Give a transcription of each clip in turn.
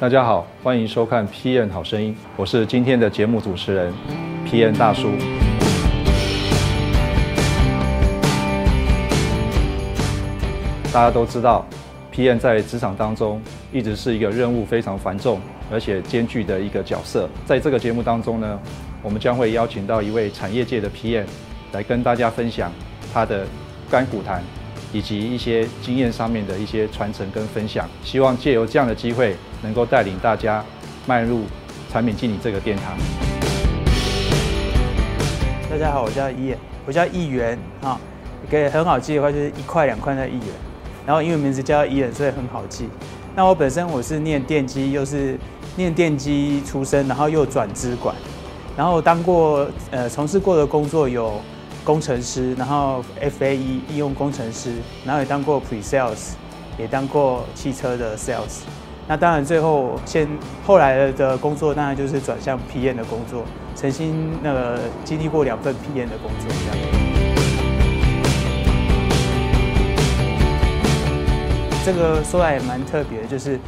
大家好，欢迎收看《PN 好声音》，我是今天的节目主持人 PN 大叔。大家都知道，PN 在职场当中一直是一个任务非常繁重而且艰巨的一个角色。在这个节目当中呢，我们将会邀请到一位产业界的 PN 来跟大家分享他的甘苦谈。以及一些经验上面的一些传承跟分享，希望借由这样的机会，能够带领大家迈入产品经理这个殿堂。大家好，我叫一，我叫议员啊，可以很好记的话就是一块两块的议员，然后英文名字叫议员，所以很好记。那我本身我是念电机，又是念电机出身，然后又转资管，然后当过呃从事过的工作有。工程师，然后 FAE 应用工程师，然后也当过 Pre Sales，也当过汽车的 Sales。那当然最后先后来的工作，当然就是转向 PM 的工作。曾经那个经历过两份 PM 的工作，这样。这个说来也蛮特别的，就是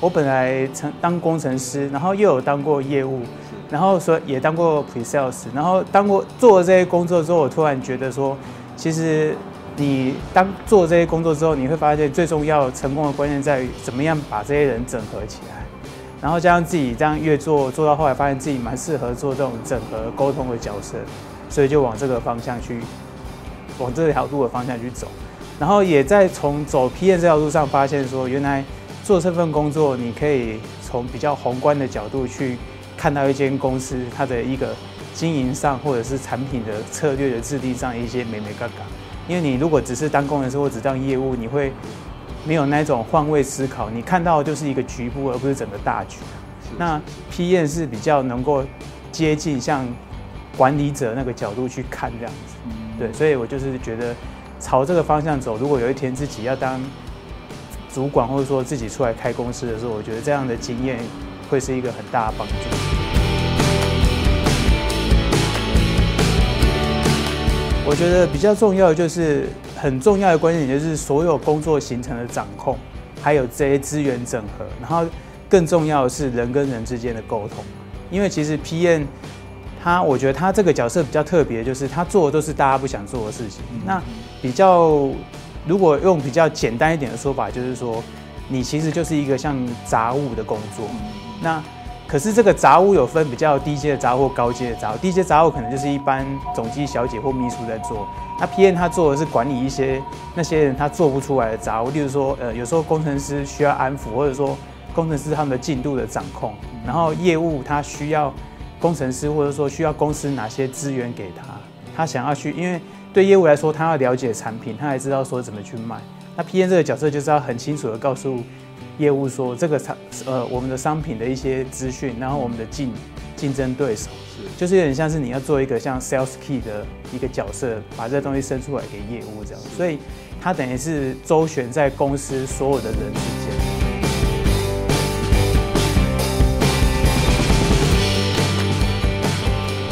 我本来曾当工程师，然后又有当过业务。然后说也当过 pre sales，然后当过做了这些工作之后，我突然觉得说，其实你当做这些工作之后，你会发现最重要成功的关键在于怎么样把这些人整合起来，然后加上自己这样越做做到后来，发现自己蛮适合做这种整合沟通的角色，所以就往这个方向去，往这条路的方向去走，然后也在从走 P N 这条路上发现说，原来做这份工作，你可以从比较宏观的角度去。看到一间公司它的一个经营上，或者是产品的策略的制定上一些美美嘎嘎，因为你如果只是当工程师或只当业务，你会没有那种换位思考，你看到就是一个局部，而不是整个大局。那 P 验是比较能够接近像管理者那个角度去看这样子，对，所以我就是觉得朝这个方向走。如果有一天自己要当主管，或者说自己出来开公司的时候，我觉得这样的经验。会是一个很大的帮助。我觉得比较重要的就是很重要的关键点就是所有工作形成的掌控，还有这些资源整合，然后更重要的是人跟人之间的沟通。因为其实 PM 他，我觉得他这个角色比较特别，就是他做的都是大家不想做的事情。那比较如果用比较简单一点的说法，就是说你其实就是一个像杂物的工作。那可是这个杂物有分比较低阶的杂物、高阶的杂物。低阶杂物可能就是一般总机小姐或秘书在做。那 PM 他做的是管理一些那些人他做不出来的杂物，例如说，呃，有时候工程师需要安抚，或者说工程师他们的进度的掌控。然后业务他需要工程师，或者说需要公司哪些资源给他，他想要去，因为对业务来说，他要了解产品，他还知道说怎么去卖。那 PM 这个角色就是要很清楚的告诉。业务说这个产呃我们的商品的一些资讯，然后我们的竞竞争对手，是。就是有点像是你要做一个像 sales key 的一个角色，把这东西伸出来给业务这样，所以它等于是周旋在公司所有的人之间。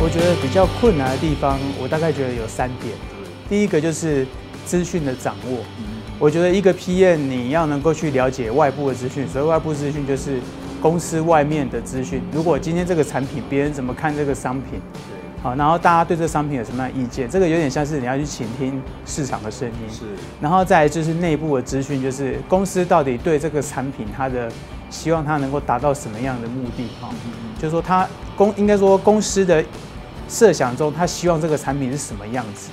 我觉得比较困难的地方，我大概觉得有三点，第一个就是资讯的掌握。我觉得一个 PM 你要能够去了解外部的资讯，所以外部资讯就是公司外面的资讯。如果今天这个产品别人怎么看这个商品，对，好，然后大家对这个商品有什么样的意见，这个有点像是你要去倾听市场的声音，是。然后再就是内部的资讯，就是公司到底对这个产品它的希望它能够达到什么样的目的，哈，就是说它公应该说公司的设想中，他希望这个产品是什么样子。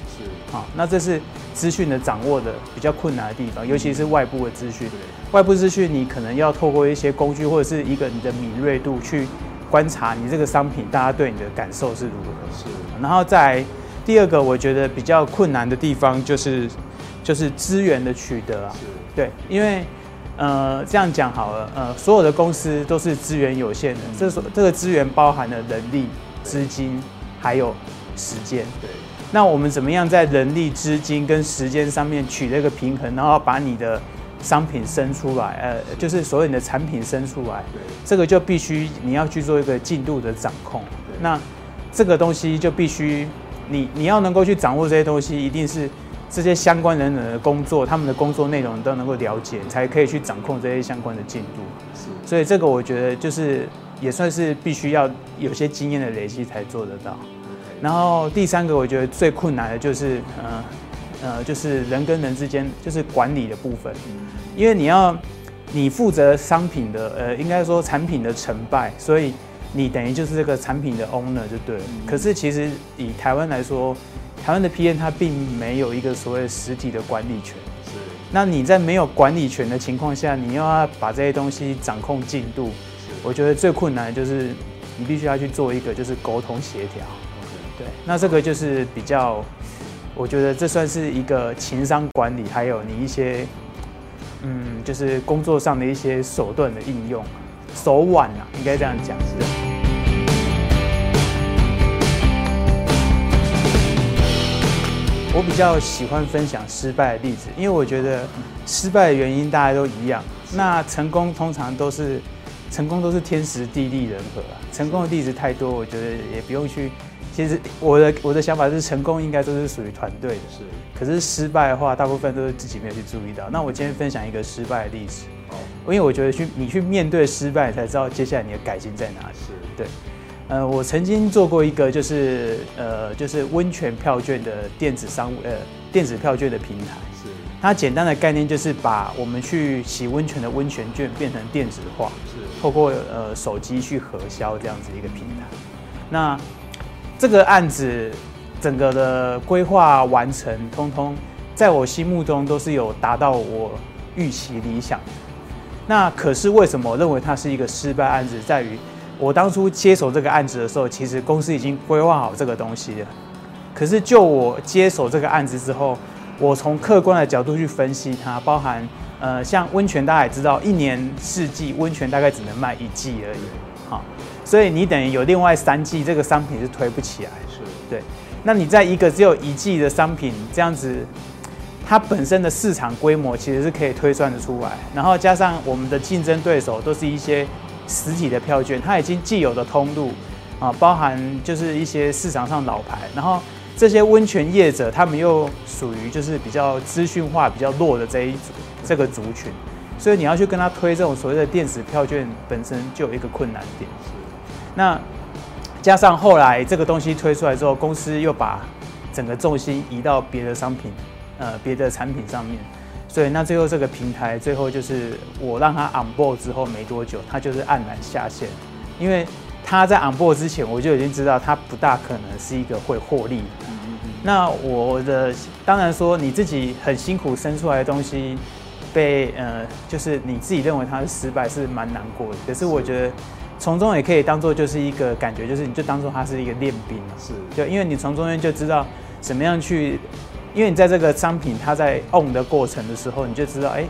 好，那这是资讯的掌握的比较困难的地方，尤其是外部的资讯。外部资讯你可能要透过一些工具或者是一个你的敏锐度去观察你这个商品，大家对你的感受是如何。是。然后在第二个，我觉得比较困难的地方就是就是资源的取得啊。对，因为呃这样讲好了，呃所有的公司都是资源有限的，这所这个资源包含了人力、资金还有时间。对。那我们怎么样在人力、资金跟时间上面取得一个平衡，然后把你的商品生出来，呃，就是所有你的产品生出来，这个就必须你要去做一个进度的掌控。那这个东西就必须你你要能够去掌握这些东西，一定是这些相关人的工作，他们的工作内容都能够了解，才可以去掌控这些相关的进度。是，所以这个我觉得就是也算是必须要有些经验的累积才做得到。然后第三个，我觉得最困难的就是，呃，呃，就是人跟人之间就是管理的部分，因为你要你负责商品的，呃，应该说产品的成败，所以你等于就是这个产品的 owner 就对了。可是其实以台湾来说，台湾的 PM 它并没有一个所谓实体的管理权，是。那你在没有管理权的情况下，你又要把这些东西掌控进度，是。我觉得最困难的就是你必须要去做一个就是沟通协调。那这个就是比较，我觉得这算是一个情商管理，还有你一些，嗯，就是工作上的一些手段的应用，手腕啊，应该这样讲是。我比较喜欢分享失败的例子，因为我觉得失败的原因大家都一样。那成功通常都是成功都是天时地利人和啊。成功的例子太多，我觉得也不用去。其实我的我的想法是，成功应该都是属于团队的。是。可是失败的话，大部分都是自己没有去注意到。那我今天分享一个失败的例子。哦。因为我觉得去你去面对失败，才知道接下来你的改进在哪里。是。对。呃，我曾经做过一个，就是呃，就是温泉票券的电子商务，呃，电子票券的平台。是。它简单的概念就是把我们去洗温泉的温泉券变成电子化，是。透过呃手机去核销这样子一个平台。那这个案子整个的规划完成，通通在我心目中都是有达到我预期理想。那可是为什么我认为它是一个失败案子，在于。我当初接手这个案子的时候，其实公司已经规划好这个东西了。可是就我接手这个案子之后，我从客观的角度去分析它，包含呃，像温泉大家也知道，一年四季温泉大概只能卖一季而已，好，所以你等于有另外三季这个商品是推不起来，是对。那你在一个只有一季的商品这样子，它本身的市场规模其实是可以推算的出来，然后加上我们的竞争对手都是一些。实体的票券，它已经既有的通路啊，包含就是一些市场上老牌，然后这些温泉业者，他们又属于就是比较资讯化比较弱的这一组这个族群，所以你要去跟他推这种所谓的电子票券，本身就有一个困难点。那加上后来这个东西推出来之后，公司又把整个重心移到别的商品，呃，别的产品上面。所以那最后这个平台最后就是我让他 on board 之后没多久，他就是黯然下线，因为他在 on board 之前我就已经知道他不大可能是一个会获利。那我的当然说你自己很辛苦生出来的东西被呃就是你自己认为它是失败是蛮难过的，可是我觉得从中也可以当做就是一个感觉，就是你就当做它是一个练兵，是。就因为你从中间就知道怎么样去。因为你在这个商品它在 on 的过程的时候，你就知道，哎，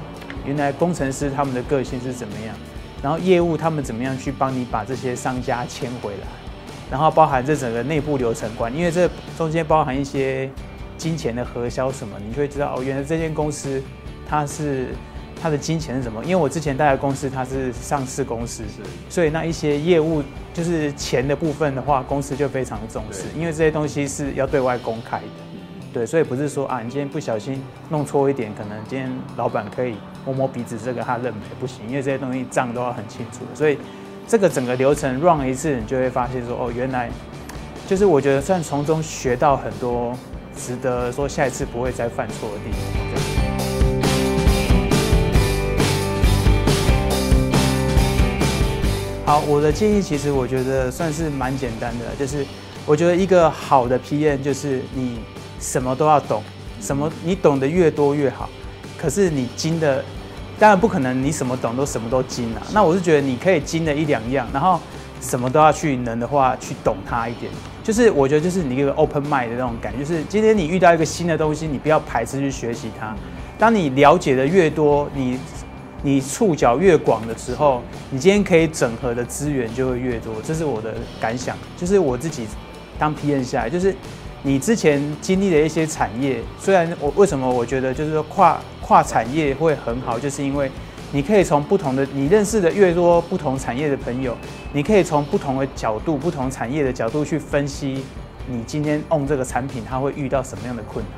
原来工程师他们的个性是怎么样，然后业务他们怎么样去帮你把这些商家签回来，然后包含这整个内部流程管，因为这中间包含一些金钱的核销什么，你就会知道哦，原来这间公司它是它的金钱是什么。因为我之前待的公司它是上市公司，是，所以那一些业务就是钱的部分的话，公司就非常重视，因为这些东西是要对外公开的。对，所以不是说啊，你今天不小心弄错一点，可能今天老板可以摸摸鼻子，这个他认赔不行，因为这些东西账都要很清楚。所以这个整个流程 run 一次，你就会发现说，哦，原来就是我觉得算从中学到很多值得说下一次不会再犯错的地方。好，我的建议其实我觉得算是蛮简单的，就是我觉得一个好的 PM 就是你。什么都要懂，什么你懂得越多越好。可是你精的，当然不可能你什么懂都什么都精啊。那我是觉得你可以精的一两样，然后什么都要去能的话去懂它一点。就是我觉得就是你一个 open mind 的那种感觉，就是今天你遇到一个新的东西，你不要排斥去学习它。当你了解的越多，你你触角越广的时候，你今天可以整合的资源就会越多。这是我的感想，就是我自己当 PM 下来就是。你之前经历的一些产业，虽然我为什么我觉得就是说跨跨产业会很好，就是因为你可以从不同的你认识的越多不同产业的朋友，你可以从不同的角度、不同产业的角度去分析你今天用这个产品它会遇到什么样的困难。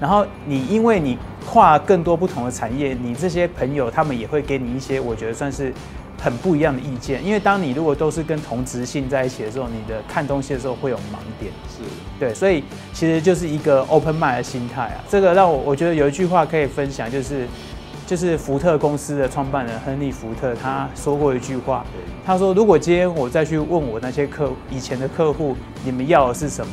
然后你因为你跨更多不同的产业，你这些朋友他们也会给你一些我觉得算是很不一样的意见。因为当你如果都是跟同职性在一起的时候，你的看东西的时候会有盲点。是对，所以其实就是一个 open mind 的心态啊。这个让我我觉得有一句话可以分享，就是就是福特公司的创办人亨利福特他说过一句话，他说如果今天我再去问我那些客以前的客户，你们要的是什么？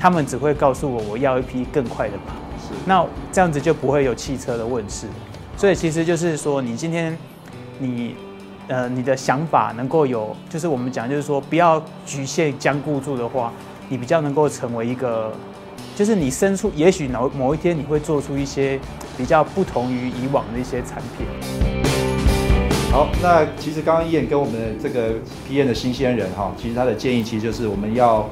他们只会告诉我我要一匹更快的马。那这样子就不会有汽车的问世。所以其实就是说，你今天你呃你的想法能够有，就是我们讲就是说不要局限僵固住的话，你比较能够成为一个，就是你生出也许某某一天你会做出一些比较不同于以往的一些产品。好，那其实刚刚燕跟我们的这个 P N 的新鲜人哈，其实他的建议其实就是我们要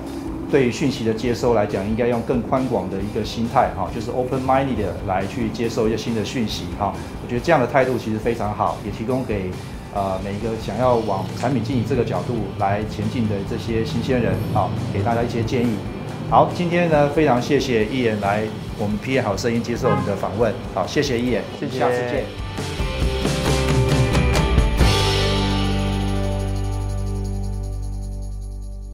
对讯息的接收来讲，应该用更宽广的一个心态哈，就是 open minded 来去接受一些新的讯息哈。我觉得这样的态度其实非常好，也提供给呃每一个想要往产品经理这个角度来前进的这些新鲜人啊，给大家一些建议。好，今天呢非常谢谢一言来我们 PM 好声音接受我们的访问，好，谢谢一言，谢谢下次见。